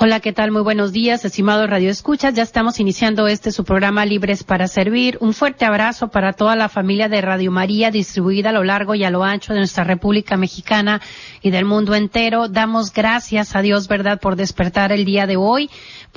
Hola, ¿qué tal? Muy buenos días, estimado Radio Escuchas. Ya estamos iniciando este su programa Libres para Servir. Un fuerte abrazo para toda la familia de Radio María distribuida a lo largo y a lo ancho de nuestra República Mexicana y del mundo entero. Damos gracias a Dios, ¿verdad?, por despertar el día de hoy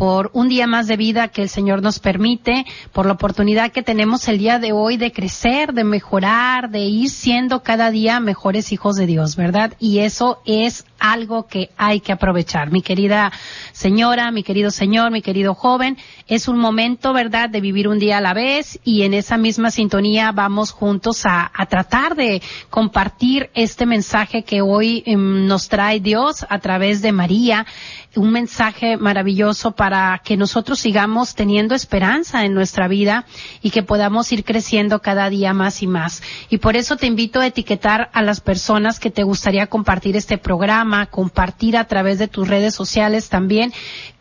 por un día más de vida que el Señor nos permite, por la oportunidad que tenemos el día de hoy de crecer, de mejorar, de ir siendo cada día mejores hijos de Dios, ¿verdad? Y eso es algo que hay que aprovechar. Mi querida señora, mi querido señor, mi querido joven, es un momento, ¿verdad?, de vivir un día a la vez y en esa misma sintonía vamos juntos a, tratar de compartir este mensaje que hoy em, nos trae Dios a través de María un mensaje maravilloso para que nosotros sigamos teniendo esperanza en nuestra vida y que podamos ir creciendo cada día más y más. Y por eso te invito a etiquetar a las personas que te gustaría compartir este programa, compartir a través de tus redes sociales también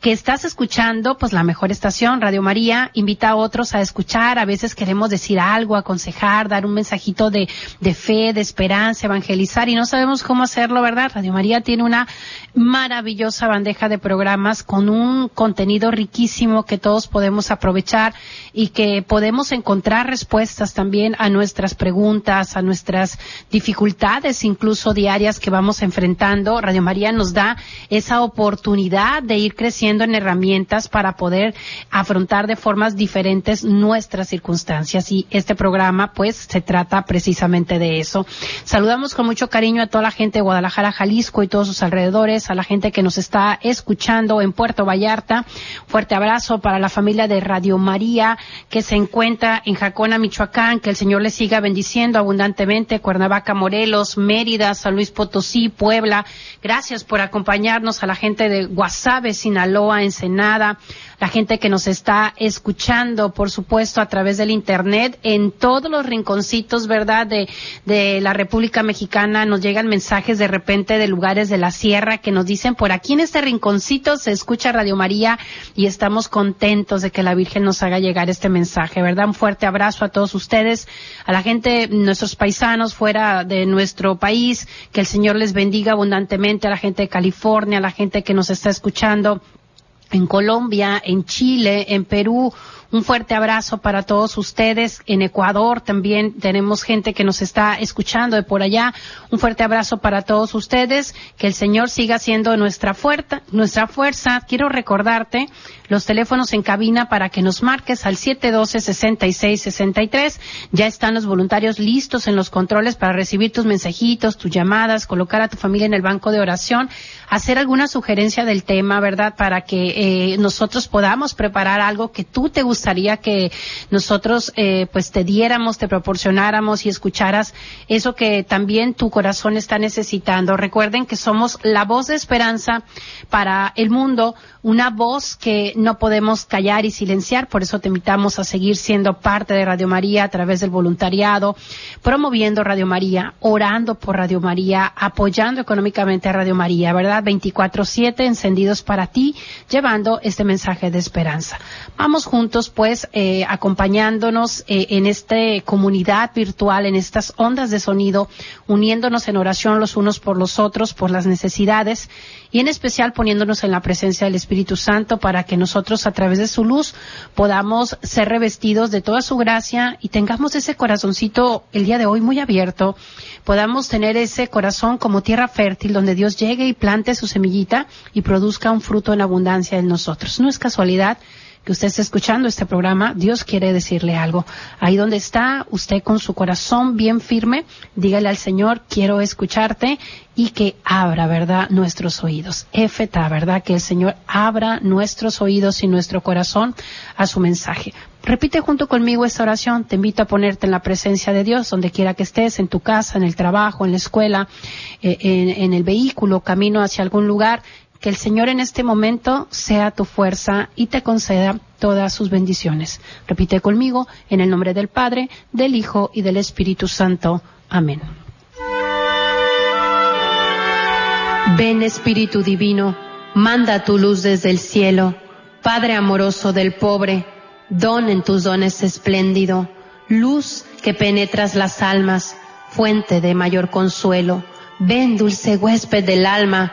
que estás escuchando, pues la mejor estación, Radio María, invita a otros a escuchar, a veces queremos decir algo, aconsejar, dar un mensajito de, de fe, de esperanza, evangelizar y no sabemos cómo hacerlo, ¿verdad? Radio María tiene una maravillosa bandeja de programas con un contenido riquísimo que todos podemos aprovechar y que podemos encontrar respuestas también a nuestras preguntas, a nuestras dificultades incluso diarias que vamos enfrentando. Radio María nos da esa oportunidad de ir creciendo en herramientas para poder afrontar de formas diferentes nuestras circunstancias y este programa pues se trata precisamente de eso. Saludamos con mucho cariño a toda la gente de Guadalajara, Jalisco y todos sus alrededores, a la gente que nos está escuchando en Puerto Vallarta. Fuerte abrazo para la familia de Radio María que se encuentra en Jacona, Michoacán, que el Señor les siga bendiciendo abundantemente, Cuernavaca, Morelos, Mérida, San Luis Potosí, Puebla. Gracias por acompañarnos a la gente de Guasave, Sinaloa Loa, Ensenada, la gente que nos está escuchando, por supuesto, a través del Internet, en todos los rinconcitos, ¿verdad?, de la República Mexicana nos llegan mensajes de repente de lugares de la sierra que nos dicen, por aquí en este rinconcito se escucha Radio María y estamos contentos de que la Virgen nos haga llegar este mensaje, ¿verdad? Un fuerte abrazo a todos ustedes, a la gente, nuestros paisanos fuera de nuestro país, que el Señor les bendiga abundantemente, a la gente de California, a la gente que nos está escuchando en Colombia, en Chile, en Perú, un fuerte abrazo para todos ustedes. En Ecuador también tenemos gente que nos está escuchando de por allá. Un fuerte abrazo para todos ustedes. Que el Señor siga siendo nuestra fuerza. Nuestra fuerza. Quiero recordarte los teléfonos en cabina para que nos marques al 712-6663. Ya están los voluntarios listos en los controles para recibir tus mensajitos, tus llamadas, colocar a tu familia en el banco de oración, hacer alguna sugerencia del tema, ¿verdad? Para que eh, nosotros podamos preparar algo que tú te guste que nosotros eh, pues te diéramos, te proporcionáramos y escucharas eso que también tu corazón está necesitando. Recuerden que somos la voz de esperanza para el mundo, una voz que no podemos callar y silenciar, por eso te invitamos a seguir siendo parte de Radio María a través del voluntariado, promoviendo Radio María, orando por Radio María, apoyando económicamente a Radio María, ¿verdad? 24/7 encendidos para ti, llevando este mensaje de esperanza. Vamos juntos pues eh, acompañándonos eh, en esta comunidad virtual, en estas ondas de sonido, uniéndonos en oración los unos por los otros, por las necesidades y en especial poniéndonos en la presencia del Espíritu Santo para que nosotros a través de su luz podamos ser revestidos de toda su gracia y tengamos ese corazoncito el día de hoy muy abierto, podamos tener ese corazón como tierra fértil donde Dios llegue y plante su semillita y produzca un fruto en abundancia en nosotros. No es casualidad que usted esté escuchando este programa, Dios quiere decirle algo. Ahí donde está, usted con su corazón bien firme, dígale al Señor, quiero escucharte y que abra, ¿verdad?, nuestros oídos. Éfeta, ¿verdad?, que el Señor abra nuestros oídos y nuestro corazón a su mensaje. Repite junto conmigo esta oración. Te invito a ponerte en la presencia de Dios, donde quiera que estés, en tu casa, en el trabajo, en la escuela, eh, en el vehículo, camino hacia algún lugar. Que el Señor en este momento sea tu fuerza y te conceda todas sus bendiciones. Repite conmigo en el nombre del Padre, del Hijo y del Espíritu Santo. Amén. Ven Espíritu Divino, manda tu luz desde el cielo, Padre amoroso del pobre, don en tus dones espléndido, luz que penetras las almas, fuente de mayor consuelo. Ven, dulce huésped del alma,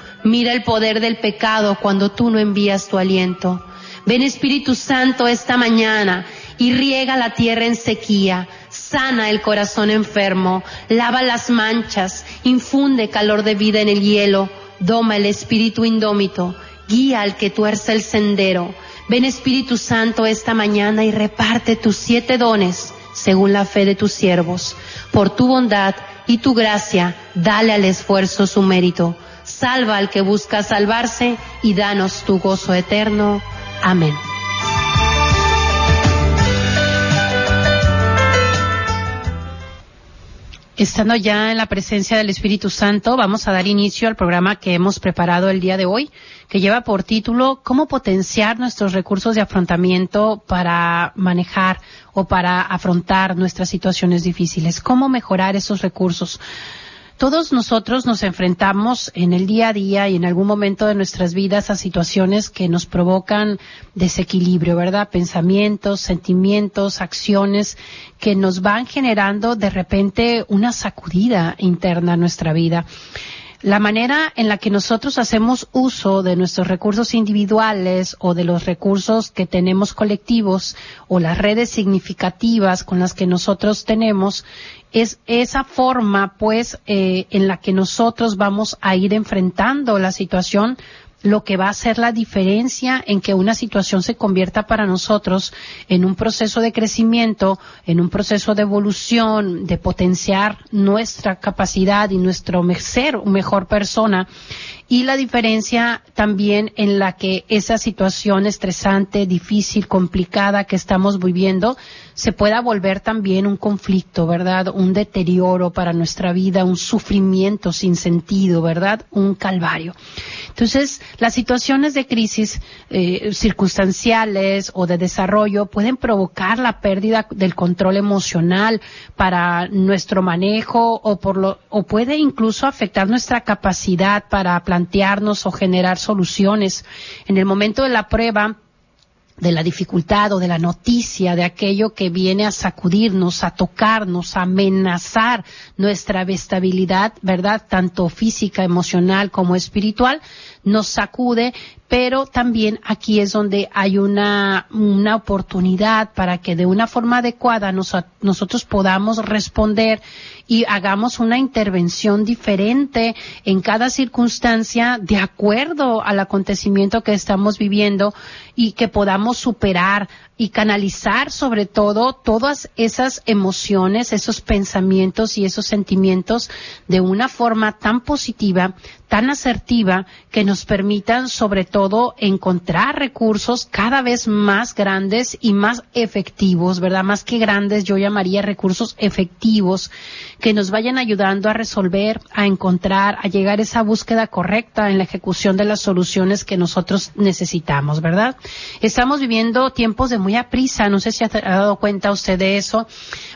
Mira el poder del pecado cuando tú no envías tu aliento. Ven Espíritu Santo esta mañana y riega la tierra en sequía, sana el corazón enfermo, lava las manchas, infunde calor de vida en el hielo, doma el espíritu indómito, guía al que tuerce el sendero. Ven Espíritu Santo esta mañana y reparte tus siete dones según la fe de tus siervos. Por tu bondad y tu gracia, dale al esfuerzo su mérito salva al que busca salvarse y danos tu gozo eterno. Amén. Estando ya en la presencia del Espíritu Santo, vamos a dar inicio al programa que hemos preparado el día de hoy, que lleva por título Cómo potenciar nuestros recursos de afrontamiento para manejar o para afrontar nuestras situaciones difíciles. Cómo mejorar esos recursos. Todos nosotros nos enfrentamos en el día a día y en algún momento de nuestras vidas a situaciones que nos provocan desequilibrio, ¿verdad? Pensamientos, sentimientos, acciones que nos van generando de repente una sacudida interna a nuestra vida la manera en la que nosotros hacemos uso de nuestros recursos individuales o de los recursos que tenemos colectivos o las redes significativas con las que nosotros tenemos es esa forma pues eh, en la que nosotros vamos a ir enfrentando la situación lo que va a hacer la diferencia en que una situación se convierta para nosotros en un proceso de crecimiento, en un proceso de evolución, de potenciar nuestra capacidad y nuestro ser mejor persona. Y la diferencia también en la que esa situación estresante, difícil, complicada que estamos viviendo se pueda volver también un conflicto, ¿verdad? Un deterioro para nuestra vida, un sufrimiento sin sentido, ¿verdad? Un calvario. Entonces, las situaciones de crisis eh, circunstanciales o de desarrollo pueden provocar la pérdida del control emocional para nuestro manejo o, por lo, o puede incluso afectar nuestra capacidad para plantearnos o generar soluciones. En el momento de la prueba, de la dificultad o de la noticia, de aquello que viene a sacudirnos, a tocarnos, a amenazar nuestra estabilidad, ¿verdad? Tanto física, emocional como espiritual, nos sacude, pero también aquí es donde hay una, una oportunidad para que de una forma adecuada nosotros podamos responder y hagamos una intervención diferente en cada circunstancia de acuerdo al acontecimiento que estamos viviendo y que podamos superar y canalizar sobre todo todas esas emociones, esos pensamientos y esos sentimientos de una forma tan positiva, tan asertiva, que nos permitan sobre todo encontrar recursos cada vez más grandes y más efectivos, ¿verdad? Más que grandes, yo llamaría recursos efectivos que nos vayan ayudando a resolver, a encontrar, a llegar a esa búsqueda correcta en la ejecución de las soluciones que nosotros necesitamos, ¿verdad? Estamos viviendo tiempos de muy muy a prisa, no sé si ha dado cuenta usted de eso,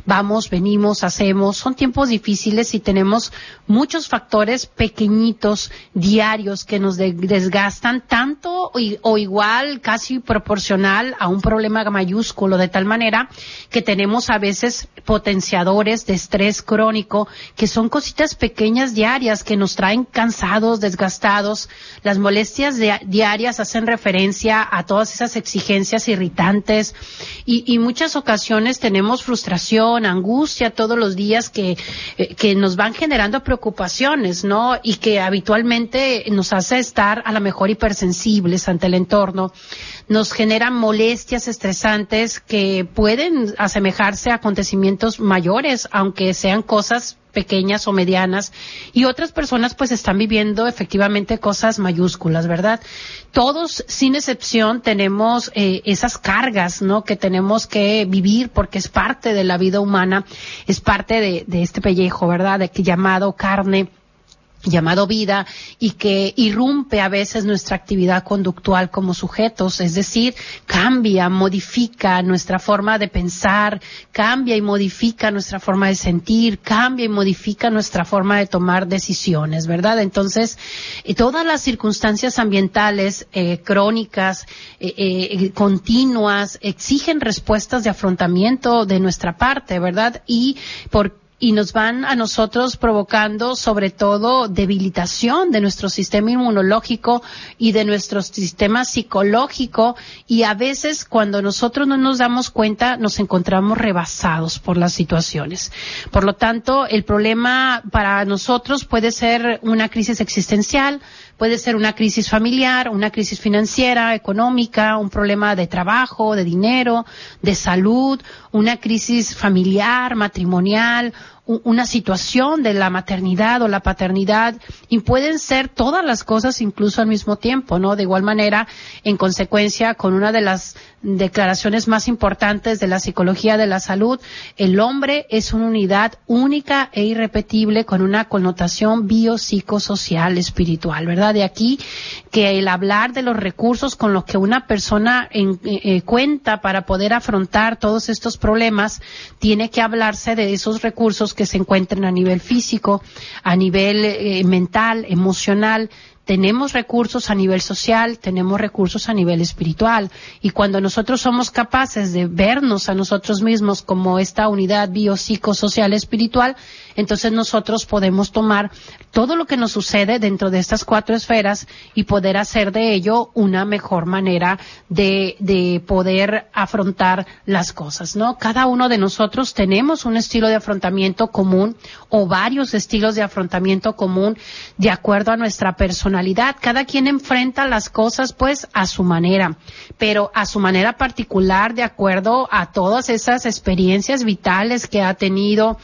vamos, venimos, hacemos, son tiempos difíciles y tenemos muchos factores pequeñitos, diarios, que nos desgastan tanto o igual, casi proporcional a un problema mayúsculo, de tal manera que tenemos a veces potenciadores de estrés crónico, que son cositas pequeñas diarias que nos traen cansados, desgastados. Las molestias diarias hacen referencia a todas esas exigencias irritantes y, y muchas ocasiones tenemos frustración, angustia todos los días que, eh, que nos van generando preocupaciones, ¿no? Y que habitualmente nos hace estar a lo mejor hipersensibles ante el entorno nos generan molestias estresantes que pueden asemejarse a acontecimientos mayores, aunque sean cosas pequeñas o medianas y otras personas pues están viviendo efectivamente cosas mayúsculas, ¿verdad? Todos sin excepción tenemos eh, esas cargas, ¿no? Que tenemos que vivir porque es parte de la vida humana, es parte de, de este pellejo, ¿verdad? De que llamado carne llamado vida y que irrumpe a veces nuestra actividad conductual como sujetos, es decir, cambia, modifica nuestra forma de pensar, cambia y modifica nuestra forma de sentir, cambia y modifica nuestra forma de tomar decisiones, ¿verdad? Entonces, eh, todas las circunstancias ambientales eh, crónicas, eh, continuas, exigen respuestas de afrontamiento de nuestra parte, ¿verdad? Y por y nos van a nosotros provocando sobre todo debilitación de nuestro sistema inmunológico y de nuestro sistema psicológico y a veces cuando nosotros no nos damos cuenta nos encontramos rebasados por las situaciones. Por lo tanto, el problema para nosotros puede ser una crisis existencial, Puede ser una crisis familiar, una crisis financiera, económica, un problema de trabajo, de dinero, de salud, una crisis familiar, matrimonial, una situación de la maternidad o la paternidad y pueden ser todas las cosas incluso al mismo tiempo, ¿no? De igual manera, en consecuencia, con una de las declaraciones más importantes de la psicología de la salud, el hombre es una unidad única e irrepetible con una connotación biopsicosocial espiritual, ¿verdad? De aquí que el hablar de los recursos con los que una persona en, eh, eh, cuenta para poder afrontar todos estos problemas, tiene que hablarse de esos recursos que se encuentren a nivel físico, a nivel eh, mental, emocional, tenemos recursos a nivel social, tenemos recursos a nivel espiritual. Y cuando nosotros somos capaces de vernos a nosotros mismos como esta unidad biopsicosocial espiritual, entonces nosotros podemos tomar todo lo que nos sucede dentro de estas cuatro esferas y poder hacer de ello una mejor manera de, de poder afrontar las cosas, ¿no? Cada uno de nosotros tenemos un estilo de afrontamiento común o varios estilos de afrontamiento común de acuerdo a nuestra personalidad. Cada quien enfrenta las cosas pues a su manera, pero a su manera particular de acuerdo a todas esas experiencias vitales que ha tenido,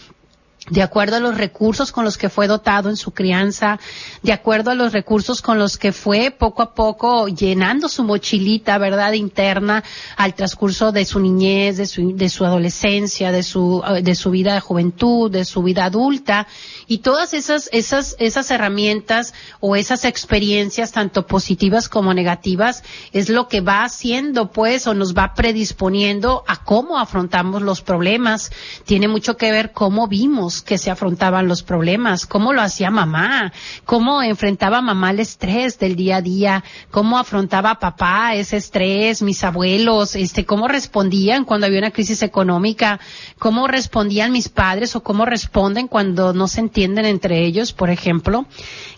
de acuerdo a los recursos con los que fue dotado en su crianza, de acuerdo a los recursos con los que fue poco a poco llenando su mochilita, ¿verdad?, interna al transcurso de su niñez, de su, adolescencia, de su, de su vida de juventud, de su vida adulta, y todas esas, esas, esas herramientas o esas experiencias, tanto positivas como negativas, es lo que va haciendo, pues, o nos va predisponiendo a cómo afrontamos los problemas. Tiene mucho que ver cómo vimos que se afrontaban los problemas, cómo lo hacía mamá, cómo enfrentaba mamá el estrés del día a día, cómo afrontaba papá ese estrés, mis abuelos, este, cómo respondían cuando había una crisis económica, cómo respondían mis padres o cómo responden cuando no se entienden entre ellos, por ejemplo.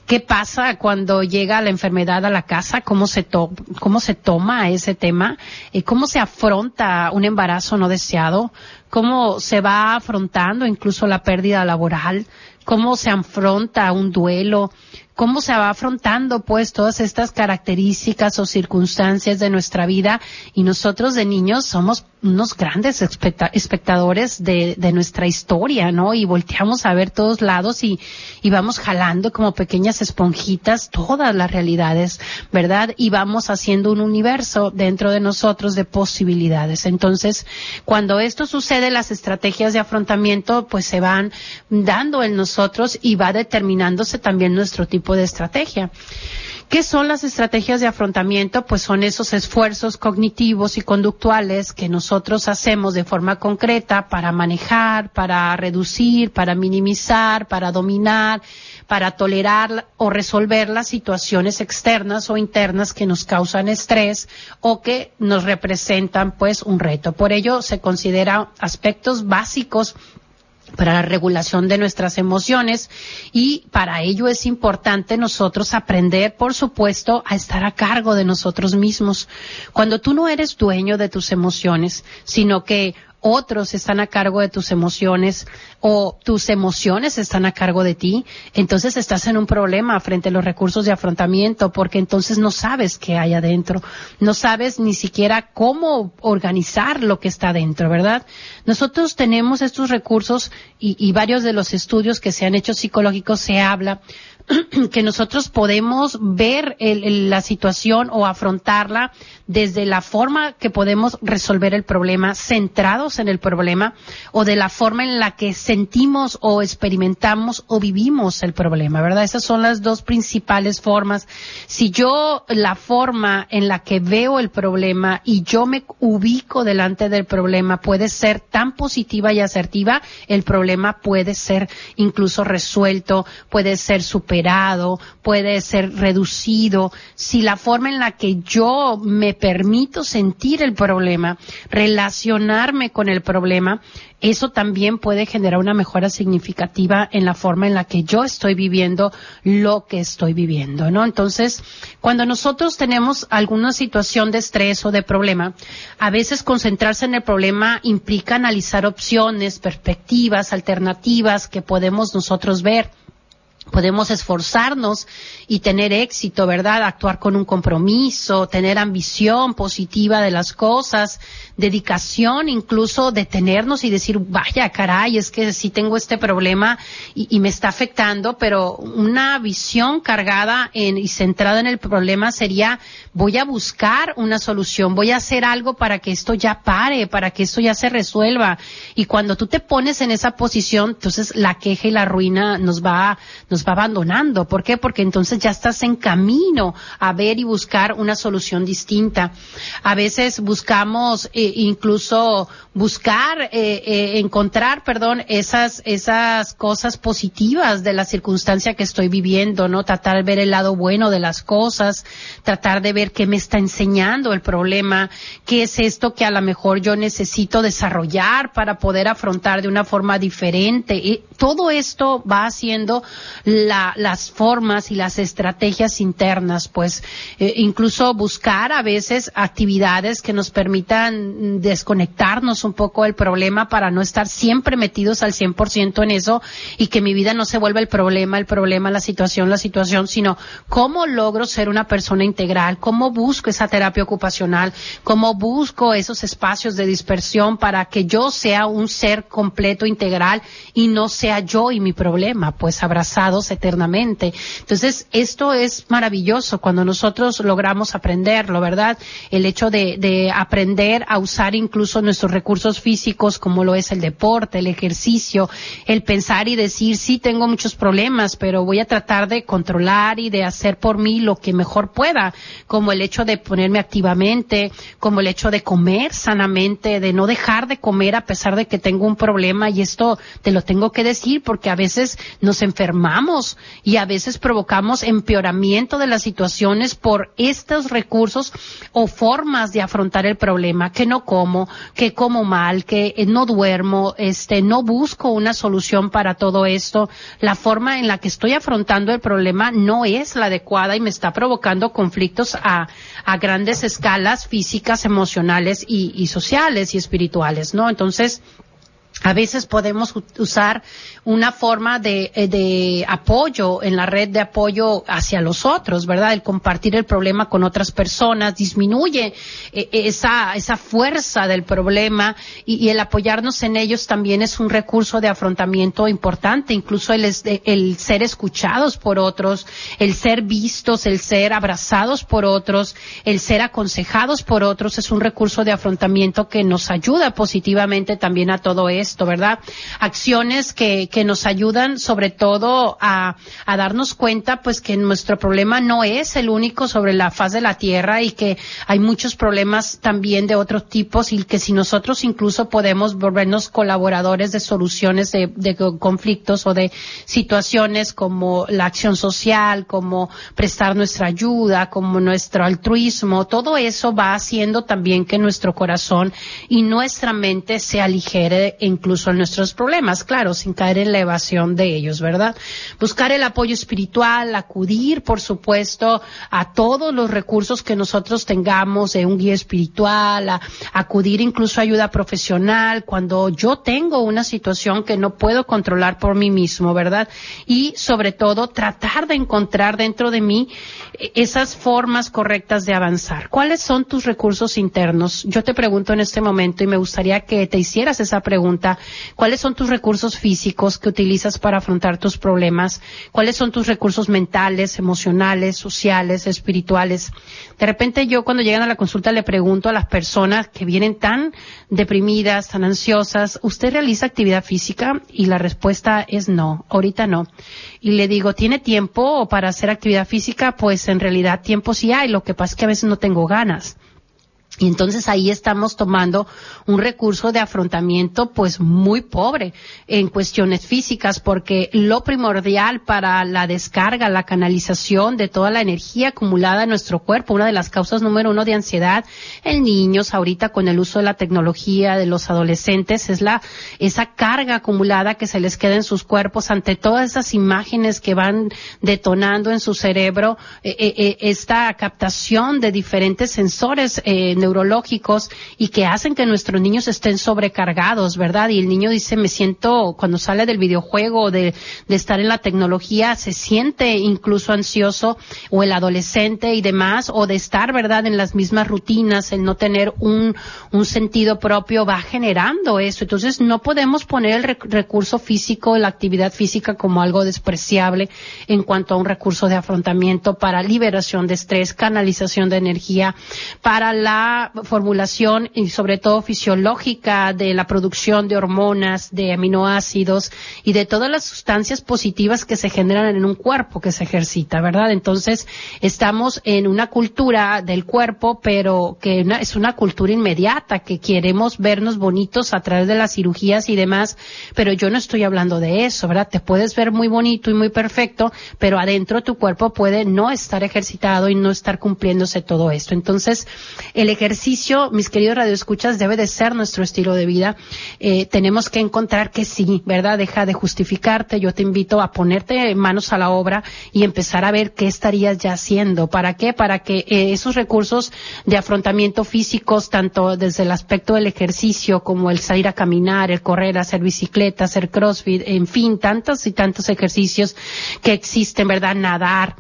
¿Qué pasa cuando llega la enfermedad a la casa? ¿Cómo se, cómo se toma ese tema? ¿Cómo se afronta un embarazo no deseado? ¿Cómo se va afrontando incluso la pérdida laboral? ¿Cómo se afronta un duelo? Cómo se va afrontando pues todas estas características o circunstancias de nuestra vida y nosotros de niños somos unos grandes espectadores de, nuestra historia, ¿no? Y volteamos a ver todos lados y, y vamos jalando como pequeñas esponjitas todas las realidades, ¿verdad? Y vamos haciendo un universo dentro de nosotros de posibilidades. Entonces, cuando esto sucede, las estrategias de afrontamiento pues se van dando en nosotros y va determinándose también nuestro tipo de estrategia. ¿Qué son las estrategias de afrontamiento? Pues son esos esfuerzos cognitivos y conductuales que nosotros hacemos de forma concreta para manejar, para reducir, para minimizar, para dominar, para tolerar o resolver las situaciones externas o internas que nos causan estrés o que nos representan pues un reto. Por ello se considera aspectos básicos para la regulación de nuestras emociones y para ello es importante nosotros aprender, por supuesto, a estar a cargo de nosotros mismos. Cuando tú no eres dueño de tus emociones, sino que otros están a cargo de tus emociones o tus emociones están a cargo de ti, entonces estás en un problema frente a los recursos de afrontamiento porque entonces no sabes qué hay adentro, no sabes ni siquiera cómo organizar lo que está adentro, ¿verdad? Nosotros tenemos estos recursos y, y varios de los estudios que se han hecho psicológicos se habla que nosotros podemos ver la situación o afrontarla desde la forma que podemos resolver el problema, centrados en el problema, o de la forma en la que sentimos o experimentamos o vivimos el problema, ¿verdad? Esas son las dos principales formas. Si yo la forma en la que veo el problema y yo me ubico delante del problema puede ser tan positiva y asertiva, el problema puede ser incluso resuelto, puede ser superado puede ser reducido, si la forma en la que yo me permito sentir el problema, relacionarme con el problema, eso también puede generar una mejora significativa en la forma en la que yo estoy viviendo lo que estoy viviendo, ¿no? Entonces, cuando nosotros tenemos alguna situación de estrés o de problema, a veces concentrarse en el problema implica analizar opciones, perspectivas, alternativas que podemos nosotros ver podemos esforzarnos y tener éxito, ¿verdad? Actuar con un compromiso, tener ambición positiva de las cosas, dedicación, incluso detenernos y decir, vaya, caray, es que sí tengo este problema y, me está afectando, pero una visión cargada en, y centrada en el problema sería, voy a buscar una solución, voy a hacer algo para que esto ya pare, para que esto ya se resuelva. Y cuando tú te pones en esa posición, entonces la queja y la ruina nos va, nos va abandonando. ¿Por qué? Porque entonces ya estás en camino a ver y buscar una solución distinta. A veces buscamos eh, incluso buscar, eh, eh, encontrar, perdón, esas, esas cosas positivas de la circunstancia que estoy viviendo, ¿no? Tratar de ver el lado bueno de las cosas, tratar de ver qué me está enseñando el problema, qué es esto que a lo mejor yo necesito desarrollar para poder afrontar de una forma diferente. Y todo esto va haciendo las formas y las estrategias internas, pues eh, incluso buscar a veces actividades que nos permitan desconectarnos un poco del problema para no estar siempre metidos al 100% en eso y que mi vida no se vuelva el problema, el problema, la situación, la situación, sino cómo logro ser una persona integral, cómo busco esa terapia ocupacional, cómo busco esos espacios de dispersión para que yo sea un ser completo, integral y no sea yo y mi problema, pues abrazados eternamente. Entonces, esto es maravilloso cuando nosotros logramos aprenderlo, ¿verdad? El hecho de, de aprender a usar incluso nuestros recursos físicos como lo es el deporte, el ejercicio, el pensar y decir, sí tengo muchos problemas, pero voy a tratar de controlar y de hacer por mí lo que mejor pueda, como el hecho de ponerme activamente, como el hecho de comer sanamente, de no dejar de comer a pesar de que tengo un problema y esto te lo tengo que decir porque a veces nos enfermamos y a veces provocamos empeoramiento de las situaciones por estos recursos o formas de afrontar el problema, que no como, que como mal, que eh, no duermo, este, no busco una solución para todo esto. La forma en la que estoy afrontando el problema no es la adecuada y me está provocando conflictos a, a grandes escalas físicas, emocionales y, y sociales y espirituales, ¿no? Entonces, a veces podemos usar una forma de, eh, de, apoyo en la red de apoyo hacia los otros, ¿verdad? El compartir el problema con otras personas disminuye eh, esa, esa fuerza del problema y, el apoyarnos en ellos también es un recurso de afrontamiento importante, incluso el, el ser escuchados por otros, el ser vistos, el ser abrazados por otros, el ser aconsejados por otros es un recurso de afrontamiento que nos ayuda positivamente también a todo esto esto, ¿verdad? Acciones que, que nos ayudan sobre todo a, a darnos cuenta pues que nuestro problema no es el único sobre la faz de la tierra y que hay muchos problemas también de otros tipos y que si nosotros incluso podemos volvernos colaboradores de soluciones de, de conflictos o de situaciones como la acción social, como prestar nuestra ayuda, como nuestro altruismo, todo eso va haciendo también que nuestro corazón y nuestra mente se aligere incluso en nuestros problemas, claro, sin caer en la evasión de ellos, ¿verdad? Buscar el apoyo espiritual, acudir, por supuesto, a todos los recursos que nosotros tengamos de un guía espiritual, acudir incluso a ayuda profesional cuando yo tengo una situación que no puedo controlar por mí mismo, ¿verdad? Y sobre todo tratar de encontrar dentro de mí eh, esas formas correctas de avanzar. ¿Cuáles son tus recursos internos? Yo te pregunto en este momento y me gustaría que te hicieras esa pregunta. ¿Cuáles son tus recursos físicos que utilizas para afrontar tus problemas? ¿Cuáles son tus recursos mentales, emocionales, sociales, espirituales? De repente yo cuando llegan a la consulta le pregunto a las personas que vienen tan deprimidas, tan ansiosas, ¿usted realiza actividad física? Y la respuesta es no, ahorita no. Y le digo, ¿tiene tiempo para hacer actividad física? Pues en realidad tiempo sí hay, lo que pasa es que a veces no tengo ganas. Y entonces ahí estamos tomando un recurso de afrontamiento pues muy pobre en cuestiones físicas porque lo primordial para la descarga, la canalización de toda la energía acumulada en nuestro cuerpo, una de las causas número uno de ansiedad en niños ahorita con el uso de la tecnología de los adolescentes es la, esa carga acumulada que se les queda en sus cuerpos ante todas esas imágenes que van detonando en su cerebro, eh, eh, eh esta captación de diferentes sensores neurológicos y que hacen que nuestros niños estén sobrecargados, ¿verdad? Y el niño dice, me siento, cuando sale del videojuego, de, de estar en la tecnología, se siente incluso ansioso, o el adolescente y demás, o de estar, ¿verdad?, en las mismas rutinas, el no tener un, un sentido propio va generando eso. Entonces, no podemos poner el recurso físico, la actividad física como algo despreciable en cuanto a un recurso de afrontamiento para liberación de estrés, canalización de energía, para la formulación y sobre todo fisiológica de la producción de hormonas, de aminoácidos y de todas las sustancias positivas que se generan en un cuerpo que se ejercita, ¿verdad? Entonces, estamos en una cultura del cuerpo, pero que es una cultura inmediata, que queremos vernos bonitos a través de las cirugías y demás, pero yo no estoy hablando de eso, ¿verdad? Te puedes ver muy bonito y muy perfecto, pero adentro tu cuerpo puede no estar ejercitado y no estar cumpliéndose todo esto. Entonces, el ejercicio, mis queridos radioescuchas, debe de ser nuestro estilo de vida. Eh, tenemos que encontrar que sí, ¿verdad? Deja de justificarte. Yo te invito a ponerte manos a la obra y empezar a ver qué estarías ya haciendo. ¿Para qué? Para que eh, esos recursos de afrontamiento físicos, tanto desde el aspecto del ejercicio como el salir a caminar, el correr, hacer bicicleta, hacer crossfit, en fin, tantos y tantos ejercicios que existen, ¿verdad? Nadar,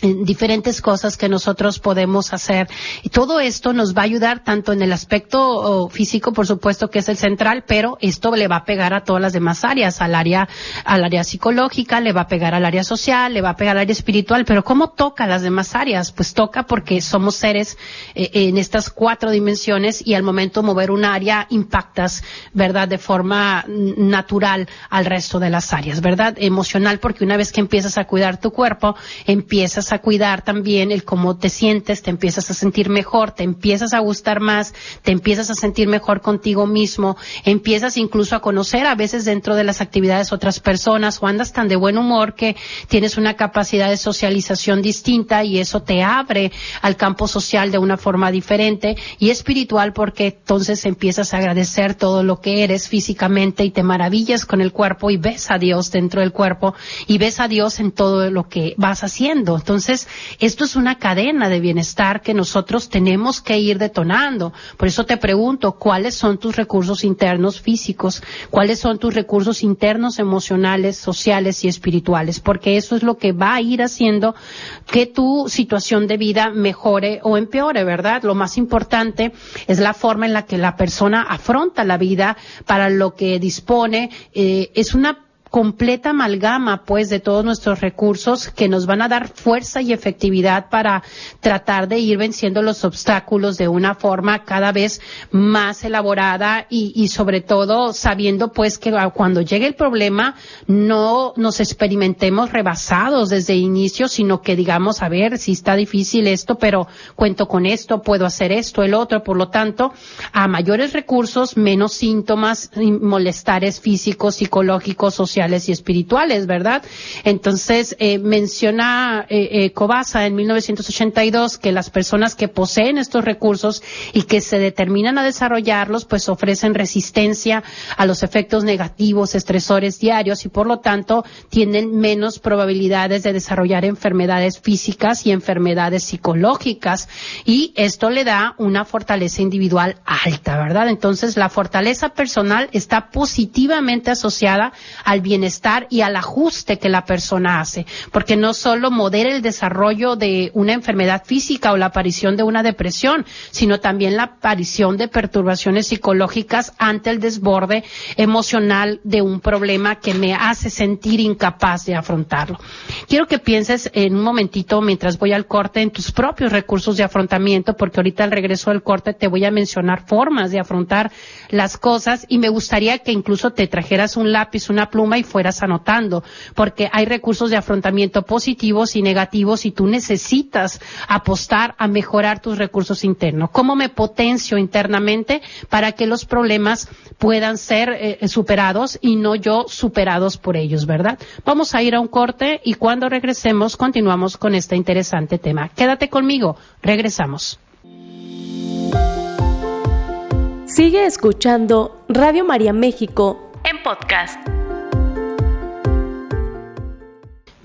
diferentes cosas que nosotros podemos hacer. Y todo esto nos va a ayudar tanto en el aspecto físico, por supuesto, que es el central, pero esto le va a pegar a todas las demás áreas, al área, al área psicológica, le va a pegar al área social, le va a pegar al área espiritual, pero ¿cómo toca las demás áreas? Pues toca porque somos seres eh, en estas cuatro dimensiones y al momento mover un área impactas, ¿verdad? De forma natural al resto de las áreas, ¿verdad? Emocional, porque una vez que empiezas a cuidar tu cuerpo, empiezas a cuidar también el cómo te sientes, te empiezas a sentir mejor, te empiezas a gustar más, te empiezas a sentir mejor contigo mismo, empiezas incluso a conocer a veces dentro de las actividades otras personas o andas tan de buen humor que tienes una capacidad de socialización distinta y eso te abre al campo social de una forma diferente y espiritual porque entonces empiezas a agradecer todo lo que eres físicamente y te maravillas con el cuerpo y ves a Dios dentro del cuerpo y ves a Dios en todo lo que vas haciendo. Entonces, esto es una cadena de bienestar que nosotros tenemos que ir detonando. Por eso te pregunto, ¿cuáles son tus recursos internos físicos? ¿Cuáles son tus recursos internos emocionales, sociales y espirituales? Porque eso es lo que va a ir haciendo que tu situación de vida mejore o empeore, ¿verdad? Lo más importante es la forma en la que la persona afronta la vida para lo que dispone. Eh, es una completa amalgama, pues, de todos nuestros recursos que nos van a dar fuerza y efectividad para tratar de ir venciendo los obstáculos de una forma cada vez más elaborada y, y sobre todo sabiendo, pues, que cuando llegue el problema no nos experimentemos rebasados desde el inicio, sino que digamos, a ver, si está difícil esto, pero cuento con esto, puedo hacer esto, el otro, por lo tanto, a mayores recursos, menos síntomas, molestares físicos, psicológicos, sociales, y espirituales, ¿verdad? Entonces, eh, menciona eh, eh, Cobasa en 1982 que las personas que poseen estos recursos y que se determinan a desarrollarlos, pues ofrecen resistencia a los efectos negativos, estresores diarios y por lo tanto tienen menos probabilidades de desarrollar enfermedades físicas y enfermedades psicológicas y esto le da una fortaleza individual alta, ¿verdad? Entonces, la fortaleza personal está positivamente asociada al bienestar y al ajuste que la persona hace, porque no solo modera el desarrollo de una enfermedad física o la aparición de una depresión, sino también la aparición de perturbaciones psicológicas ante el desborde emocional de un problema que me hace sentir incapaz de afrontarlo. Quiero que pienses en un momentito mientras voy al corte en tus propios recursos de afrontamiento, porque ahorita al regreso del corte te voy a mencionar formas de afrontar las cosas y me gustaría que incluso te trajeras un lápiz, una pluma y fueras anotando, porque hay recursos de afrontamiento positivos y negativos y tú necesitas apostar a mejorar tus recursos internos. ¿Cómo me potencio internamente para que los problemas puedan ser eh, superados y no yo superados por ellos, verdad? Vamos a ir a un corte y cuando regresemos continuamos con este interesante tema. Quédate conmigo, regresamos. Sigue escuchando Radio María México en podcast.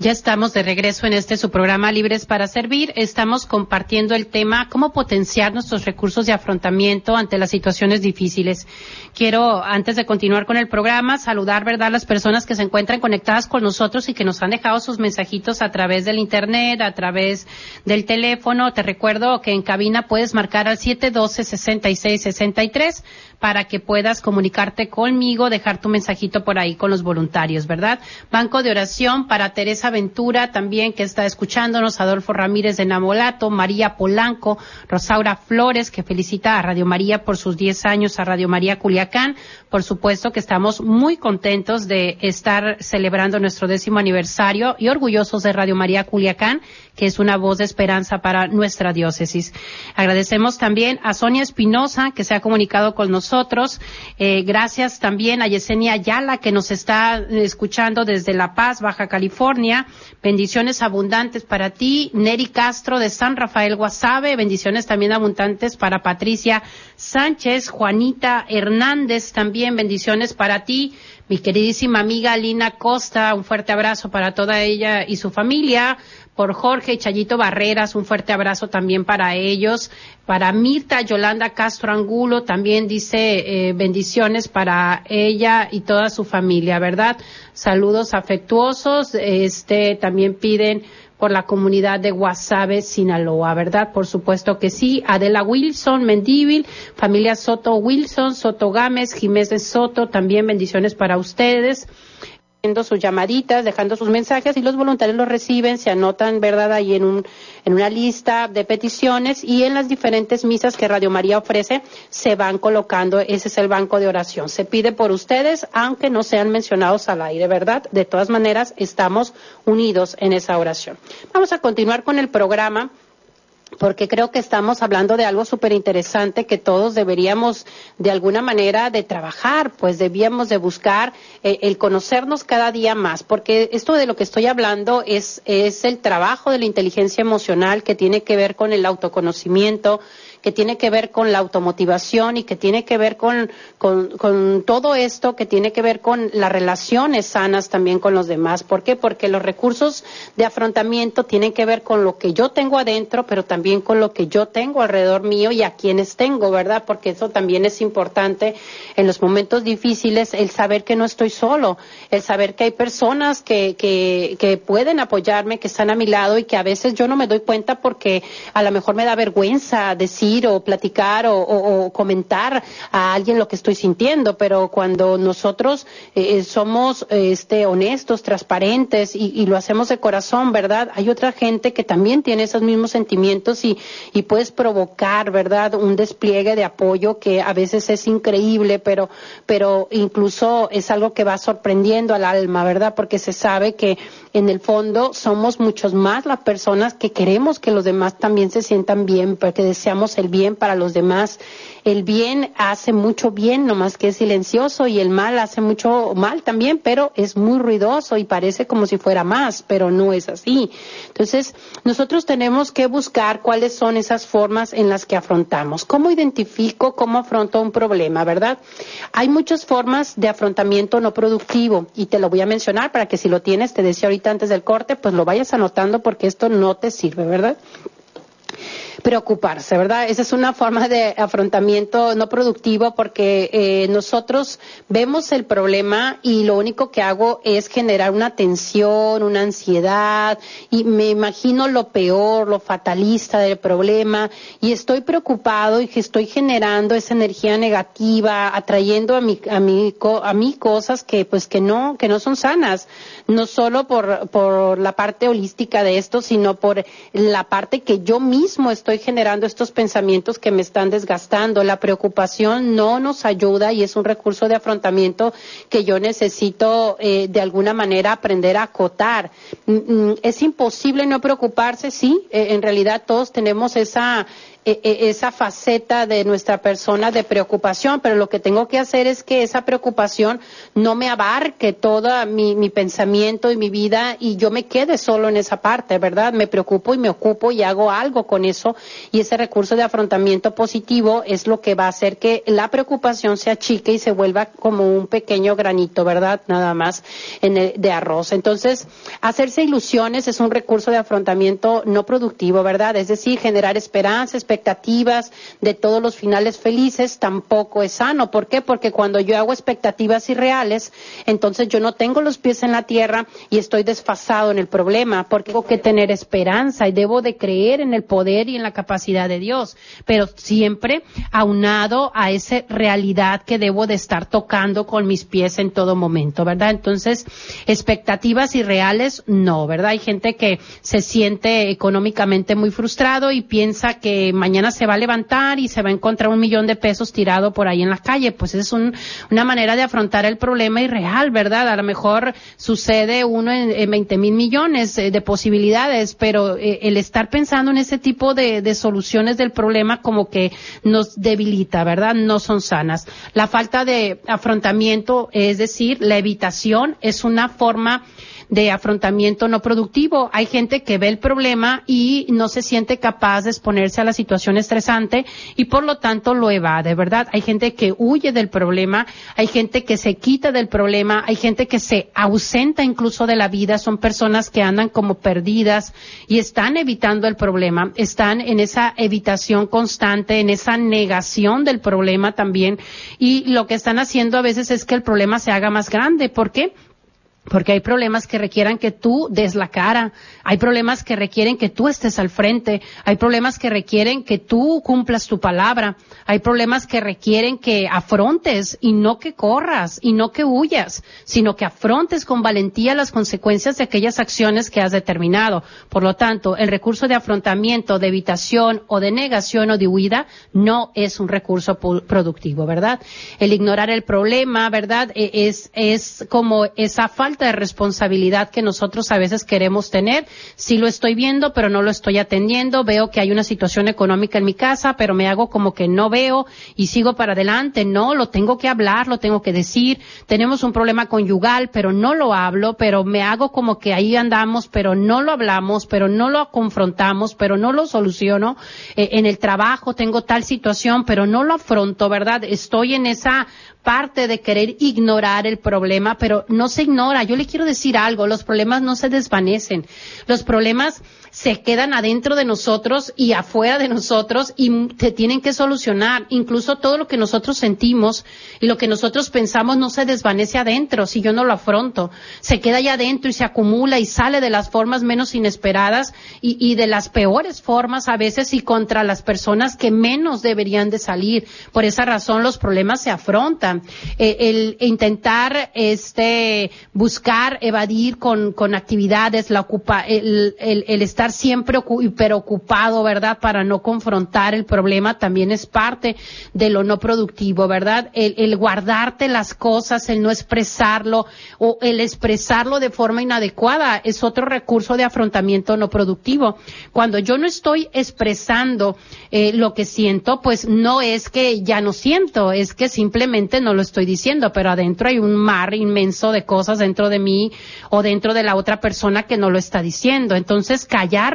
Ya estamos de regreso en este su programa Libres para Servir. Estamos compartiendo el tema cómo potenciar nuestros recursos de afrontamiento ante las situaciones difíciles. Quiero, antes de continuar con el programa, saludar, ¿verdad?, las personas que se encuentran conectadas con nosotros y que nos han dejado sus mensajitos a través del Internet, a través del teléfono. Te recuerdo que en cabina puedes marcar al 712-6663 para que puedas comunicarte conmigo, dejar tu mensajito por ahí con los voluntarios, ¿verdad? Banco de oración para Teresa Ventura también que está escuchándonos, Adolfo Ramírez de Namolato, María Polanco, Rosaura Flores que felicita a Radio María por sus 10 años, a Radio María Culiacán. Por supuesto que estamos muy contentos de estar celebrando nuestro décimo aniversario y orgullosos de Radio María Culiacán, que es una voz de esperanza para nuestra diócesis. Agradecemos también a Sonia Espinosa que se ha comunicado con nosotros eh, gracias también a Yesenia Ayala que nos está escuchando desde La Paz, Baja California. Bendiciones abundantes para ti. Neri Castro de San Rafael Guasave. Bendiciones también abundantes para Patricia Sánchez. Juanita Hernández también. Bendiciones para ti. Mi queridísima amiga Lina Costa, un fuerte abrazo para toda ella y su familia por Jorge y Chayito Barreras, un fuerte abrazo también para ellos, para Mirta Yolanda Castro Angulo, también dice eh, bendiciones para ella y toda su familia, ¿verdad? Saludos afectuosos, este también piden por la comunidad de Guasave, Sinaloa, ¿verdad? Por supuesto que sí. Adela Wilson, Mendívil, familia Soto Wilson, Soto Gámez, Jiménez Soto, también bendiciones para ustedes sus llamaditas, dejando sus mensajes y los voluntarios los reciben, se anotan, ¿verdad?, ahí en, un, en una lista de peticiones y en las diferentes misas que Radio María ofrece se van colocando, ese es el banco de oración. Se pide por ustedes, aunque no sean mencionados al aire, ¿verdad? De todas maneras, estamos unidos en esa oración. Vamos a continuar con el programa porque creo que estamos hablando de algo súper interesante que todos deberíamos de alguna manera de trabajar, pues debíamos de buscar eh, el conocernos cada día más, porque esto de lo que estoy hablando es, es el trabajo de la inteligencia emocional que tiene que ver con el autoconocimiento, que tiene que ver con la automotivación y que tiene que ver con, con, todo esto, que tiene que ver con las relaciones sanas también con los demás. ¿Por qué? Porque los recursos de afrontamiento tienen que ver con lo que yo tengo adentro, pero también con lo que yo tengo alrededor mío y a quienes tengo, ¿verdad? Porque eso también es importante en los momentos difíciles, el saber que no estoy solo, el saber que hay personas que, que, que pueden apoyarme, que están a mi lado y que a veces yo no me doy cuenta porque a lo mejor me da vergüenza decir o platicar o, comentar a alguien lo que estoy sintiendo, pero cuando nosotros eh, somos este, honestos, transparentes y, lo hacemos de corazón, ¿verdad? Hay otra gente que también tiene esos mismos sentimientos y, y puedes provocar, ¿verdad? Un despliegue de apoyo que a veces es increíble, pero, pero incluso es algo que va sorprendiendo al alma, ¿verdad? Porque se sabe que en el fondo somos muchos más las personas que queremos que los demás también se sientan bien, porque deseamos el bien para los demás. El bien hace mucho bien, nomás que es silencioso, y el mal hace mucho mal también, pero es muy ruidoso y parece como si fuera más, pero no es así. Entonces, nosotros tenemos que buscar cuáles son esas formas en las que afrontamos. ¿Cómo identifico cómo afronto un problema, verdad? Hay muchas formas de afrontamiento no productivo, y te lo voy a mencionar para que si lo tienes, te decía ahorita antes del corte, pues lo vayas anotando porque esto no te sirve, ¿verdad? Preocuparse, ¿verdad? Esa es una forma de afrontamiento no productivo porque eh, nosotros vemos el problema y lo único que hago es generar una tensión, una ansiedad y me imagino lo peor, lo fatalista del problema y estoy preocupado y estoy generando esa energía negativa, atrayendo a mí, a mí, a mí cosas que pues que no, que no son sanas, no solo por, por la parte holística de esto, sino por la parte que yo mismo estoy generando estos pensamientos que me están desgastando. La preocupación no nos ayuda y es un recurso de afrontamiento que yo necesito eh, de alguna manera aprender a acotar. Mm, mm, es imposible no preocuparse, sí, eh, en realidad todos tenemos esa esa faceta de nuestra persona de preocupación, pero lo que tengo que hacer es que esa preocupación no me abarque todo mi, mi, pensamiento y mi vida y yo me quede solo en esa parte, ¿verdad? Me preocupo y me ocupo y hago algo con eso y ese recurso de afrontamiento positivo es lo que va a hacer que la preocupación se achique y se vuelva como un pequeño granito, ¿verdad? Nada más en el, de arroz. Entonces, hacerse ilusiones es un recurso de afrontamiento no productivo, ¿verdad? Es decir, generar esperanza, expectativas de todos los finales felices tampoco es sano. ¿Por qué? Porque cuando yo hago expectativas irreales, entonces yo no tengo los pies en la tierra y estoy desfasado en el problema, porque tengo que tener esperanza y debo de creer en el poder y en la capacidad de Dios, pero siempre aunado a esa realidad que debo de estar tocando con mis pies en todo momento, ¿verdad? Entonces, expectativas irreales, no, ¿verdad? Hay gente que se siente económicamente muy frustrado y piensa que mañana se va a levantar y se va a encontrar un millón de pesos tirado por ahí en la calle. Pues es una manera de afrontar el problema irreal, ¿verdad? A lo mejor sucede uno en, veinte 20 mil millones eh, de posibilidades, pero eh, el estar pensando en ese tipo de, de soluciones del problema como que nos debilita, ¿verdad? No son sanas. La falta de afrontamiento, es decir, la evitación es una forma de afrontamiento no productivo. Hay gente que ve el problema y no se siente capaz de exponerse a la situación estresante y por lo tanto lo evade, ¿verdad? Hay gente que huye del problema, hay gente que se quita del problema, hay gente que se ausenta incluso de la vida, son personas que andan como perdidas y están evitando el problema, están en esa evitación constante, en esa negación del problema también y lo que están haciendo a veces es que el problema se haga más grande. ¿Por qué? Porque hay problemas que requieran que tú des la cara, hay problemas que requieren que tú estés al frente, hay problemas que requieren que tú cumplas tu palabra, hay problemas que requieren que afrontes y no que corras y no que huyas, sino que afrontes con valentía las consecuencias de aquellas acciones que has determinado. Por lo tanto, el recurso de afrontamiento, de evitación o de negación o de huida no es un recurso productivo, ¿verdad? El ignorar el problema, ¿verdad? E-, es, es como esa falta de responsabilidad que nosotros a veces queremos tener. Sí lo estoy viendo, pero no lo estoy atendiendo. Veo que hay una situación económica en mi casa, pero me hago como que no veo y sigo para adelante. No, lo tengo que hablar, lo tengo que decir. Tenemos un problema conyugal, pero no lo hablo, pero me hago como que ahí andamos, pero no lo hablamos, pero no lo confrontamos, pero no lo soluciono. Eh, en el trabajo tengo tal situación, pero no lo afronto, ¿verdad? Estoy en esa parte de querer ignorar el problema, pero no se ignora. Yo le quiero decir algo, los problemas no se desvanecen. Los problemas se quedan adentro de nosotros y afuera de nosotros y se tienen que solucionar. Incluso todo lo que nosotros sentimos y lo que nosotros pensamos no se desvanece adentro si yo no lo afronto. Se queda allá adentro y se acumula y sale de las formas menos inesperadas y, de las peores formas a veces y contra las personas que menos deberían de salir. Por esa razón los problemas se afrontan. Eh, el intentar este buscar evadir con, con actividades la ocupa el, el, el siempre preocupado, ¿verdad? Para no confrontar el problema también es parte de lo no productivo, ¿verdad? El, el guardarte las cosas, el no expresarlo o el expresarlo de forma inadecuada es otro recurso de afrontamiento no productivo. Cuando yo no estoy expresando eh, lo que siento, pues no es que ya no siento, es que simplemente no lo estoy diciendo, pero adentro hay un mar inmenso de cosas dentro de mí o dentro de la otra persona que no lo está diciendo. Entonces,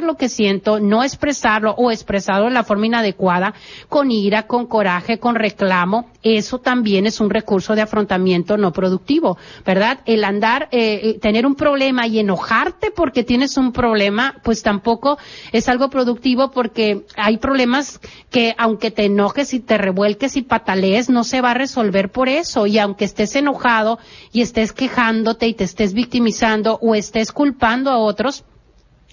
lo que siento, no expresarlo o expresarlo de la forma inadecuada, con ira, con coraje, con reclamo, eso también es un recurso de afrontamiento no productivo, ¿verdad? El andar, eh, eh, tener un problema y enojarte porque tienes un problema, pues tampoco es algo productivo porque hay problemas que aunque te enojes y te revuelques y patalees, no se va a resolver por eso. Y aunque estés enojado y estés quejándote y te estés victimizando o estés culpando a otros,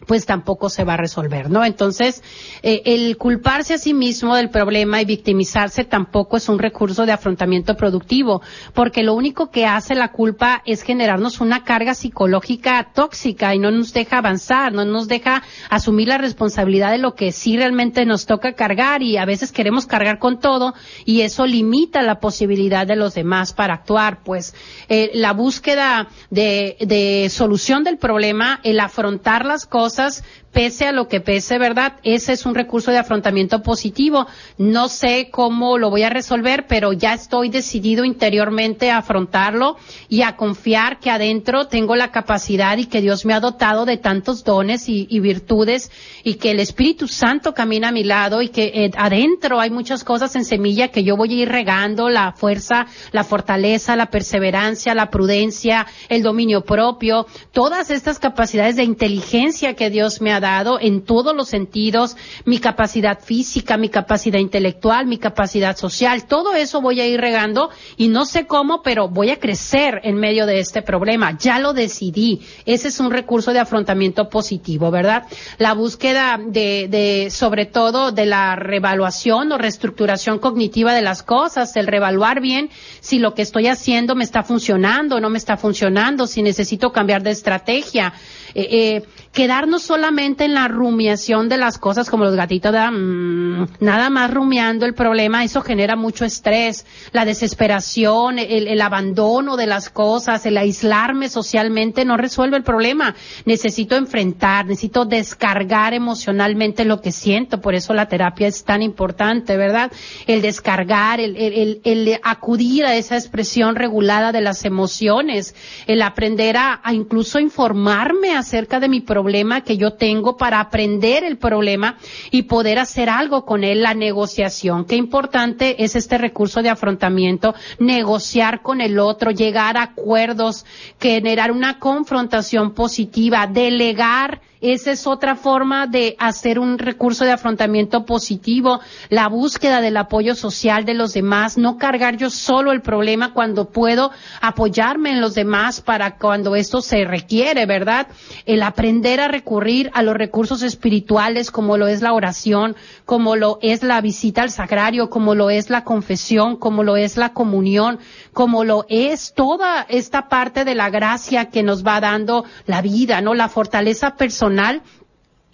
pues tampoco se va a resolver, ¿no? Entonces, eh, el culparse a sí mismo del problema y victimizarse tampoco es un recurso de afrontamiento productivo, porque lo único que hace la culpa es generarnos una carga psicológica tóxica y no nos deja avanzar, no nos deja asumir la responsabilidad de lo que sí realmente nos toca cargar y a veces queremos cargar con todo y eso limita la posibilidad de los demás para actuar, pues eh, la búsqueda de, de solución del problema, el afrontar las cosas, cosas pese a lo que pese, ¿verdad? Ese es un recurso de afrontamiento positivo. No sé cómo lo voy a resolver, pero ya estoy decidido interiormente a afrontarlo y a confiar que adentro tengo la capacidad y que Dios me ha dotado de tantos dones y, virtudes y que el Espíritu Santo camina a mi lado y que eh, adentro hay muchas cosas en semilla que yo voy a ir regando, la fuerza, la fortaleza, la perseverancia, la prudencia, el dominio propio, todas estas capacidades de inteligencia que Dios me ha dado en todos los sentidos, mi capacidad física, mi capacidad intelectual, mi capacidad social, todo eso voy a ir regando y no sé cómo, pero voy a crecer en medio de este problema. Ya lo decidí. Ese es un recurso de afrontamiento positivo, ¿verdad? La búsqueda de, de sobre todo de la revaluación o reestructuración cognitiva de las cosas, el revaluar bien si lo que estoy haciendo me está funcionando o no me está funcionando, si necesito cambiar de estrategia. Eh, eh, quedarnos solamente en la rumiación de las cosas como los gatitos, de, mm, nada más rumiando el problema, eso genera mucho estrés, la desesperación, el, abandono de las cosas, el aislarme socialmente no resuelve el problema. Necesito enfrentar, necesito descargar emocionalmente lo que siento, por eso la terapia es tan importante, ¿verdad? El descargar, el, el, el acudir a esa expresión regulada de las emociones, el aprender a, a incluso informarme acerca de mi problema que yo tengo para aprender el problema y poder hacer algo con él, la negociación. Qué importante es este recurso de afrontamiento, negociar con el otro, llegar a acuerdos, generar una confrontación positiva, delegar esa es otra forma de hacer un recurso de afrontamiento positivo, la búsqueda del apoyo social de los demás, no cargar yo solo el problema cuando puedo apoyarme en los demás para cuando esto se requiere, ¿verdad? El aprender a recurrir a los recursos espirituales como lo es la oración, como lo es la visita al sagrario, como lo es la confesión, como lo es la comunión, como lo es toda esta parte de la gracia que nos va dando la vida, ¿no? La fortaleza personal personal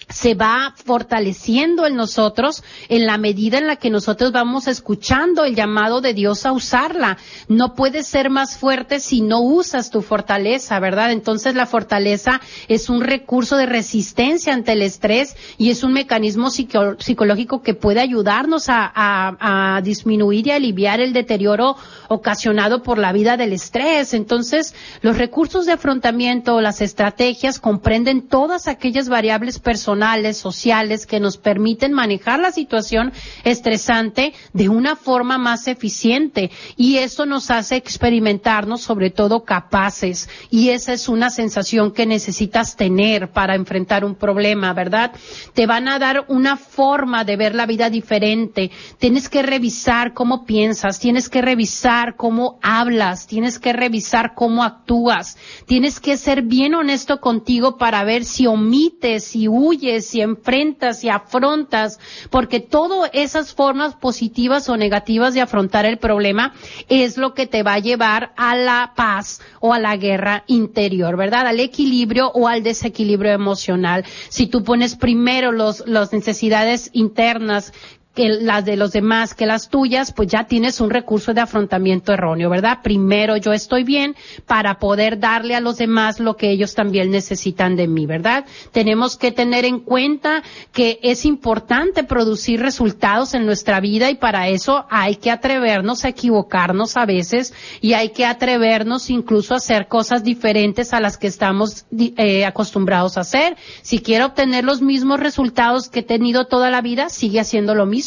se va fortaleciendo en nosotros en la medida en la que nosotros vamos escuchando el llamado de Dios a usarla. No puedes ser más fuerte si no usas tu fortaleza, ¿verdad? Entonces la fortaleza es un recurso de resistencia ante el estrés y es un mecanismo psicológico que puede ayudarnos a, a disminuir y aliviar el deterioro ocasionado por la vida del estrés. Entonces los recursos de afrontamiento, las estrategias comprenden todas aquellas variables personales personales, sociales, que nos permiten manejar la situación estresante de una forma más eficiente. Y eso nos hace experimentarnos sobre todo capaces. Y esa es una sensación que necesitas tener para enfrentar un problema, ¿verdad? Te van a dar una forma de ver la vida diferente. Tienes que revisar cómo piensas, tienes que revisar cómo hablas, tienes que revisar cómo actúas, tienes que ser bien honesto contigo para ver si omites, si huyes, si enfrentas, si afrontas, porque todas esas formas positivas o negativas de afrontar el problema es lo que te va a llevar a la paz o a la guerra interior, ¿verdad? Al equilibrio o al desequilibrio emocional. Si tú pones primero los, las necesidades internas que las de los demás que las tuyas, pues ya tienes un recurso de afrontamiento erróneo, ¿verdad? Primero yo estoy bien para poder darle a los demás lo que ellos también necesitan de mí, ¿verdad? Tenemos que tener en cuenta que es importante producir resultados en nuestra vida y para eso hay que atrevernos a equivocarnos a veces y hay que atrevernos incluso a hacer cosas diferentes a las que estamos eh, acostumbrados a hacer. Si quiero obtener los mismos resultados que he tenido toda la vida, sigue haciendo lo mismo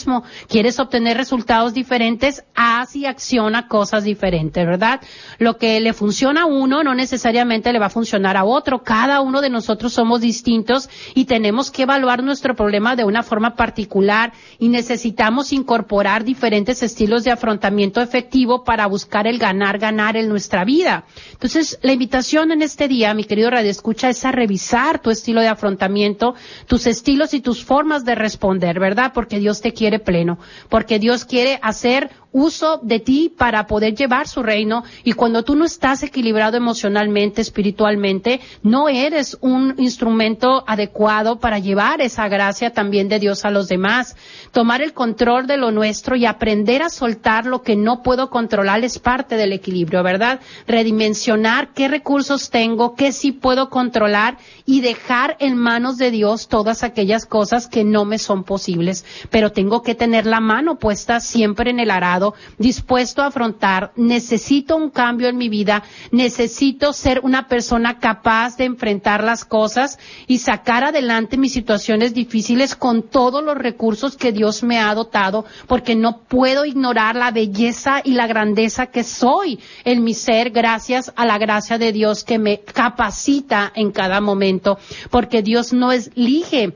Quieres obtener resultados diferentes, haz y acciona cosas diferentes, ¿verdad? Lo que le funciona a uno no necesariamente le va a funcionar a otro. Cada uno de nosotros somos distintos y tenemos que evaluar nuestro problema de una forma particular y necesitamos incorporar diferentes estilos de afrontamiento efectivo para buscar el ganar, ganar en nuestra vida. Entonces, la invitación en este día, mi querido Radio Escucha, es a revisar tu estilo de afrontamiento, tus estilos y tus formas de responder, ¿verdad? Porque Dios te quiere pleno, porque Dios quiere hacer uso de ti para poder llevar su reino y cuando tú no estás equilibrado emocionalmente, espiritualmente, no eres un instrumento adecuado para llevar esa gracia también de Dios a los demás. Tomar el control de lo nuestro y aprender a soltar lo que no puedo controlar es parte del equilibrio, ¿verdad? Redimensionar qué recursos tengo, qué sí puedo controlar y dejar en manos de Dios todas aquellas cosas que no me son posibles. Pero tengo que tener la mano puesta siempre en el arado dispuesto a afrontar, necesito un cambio en mi vida, necesito ser una persona capaz de enfrentar las cosas y sacar adelante mis situaciones difíciles con todos los recursos que Dios me ha dotado, porque no puedo ignorar la belleza y la grandeza que soy en mi ser gracias a la gracia de Dios que me capacita en cada momento, porque Dios no elige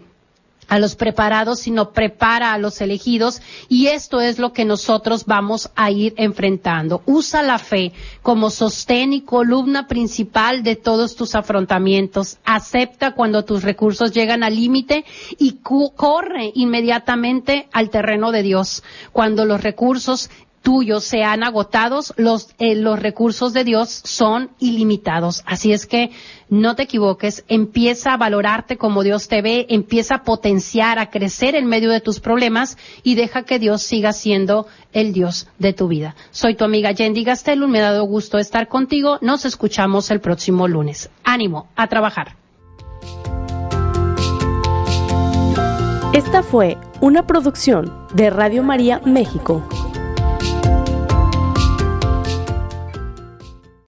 a los preparados, sino prepara a los elegidos y esto es lo que nosotros vamos a ir enfrentando. Usa la fe como sostén y columna principal de todos tus afrontamientos. Acepta cuando tus recursos llegan al límite y corre inmediatamente al terreno de Dios. Cuando los recursos tuyos sean agotados, los, eh, los recursos de Dios son ilimitados. Así es que no te equivoques, empieza a valorarte como Dios te ve, empieza a potenciar, a crecer en medio de tus problemas y deja que Dios siga siendo el Dios de tu vida. Soy tu amiga Yendi Gastelum, me ha dado gusto estar contigo, nos escuchamos el próximo lunes. Ánimo, a trabajar. Esta fue una producción de Radio María México.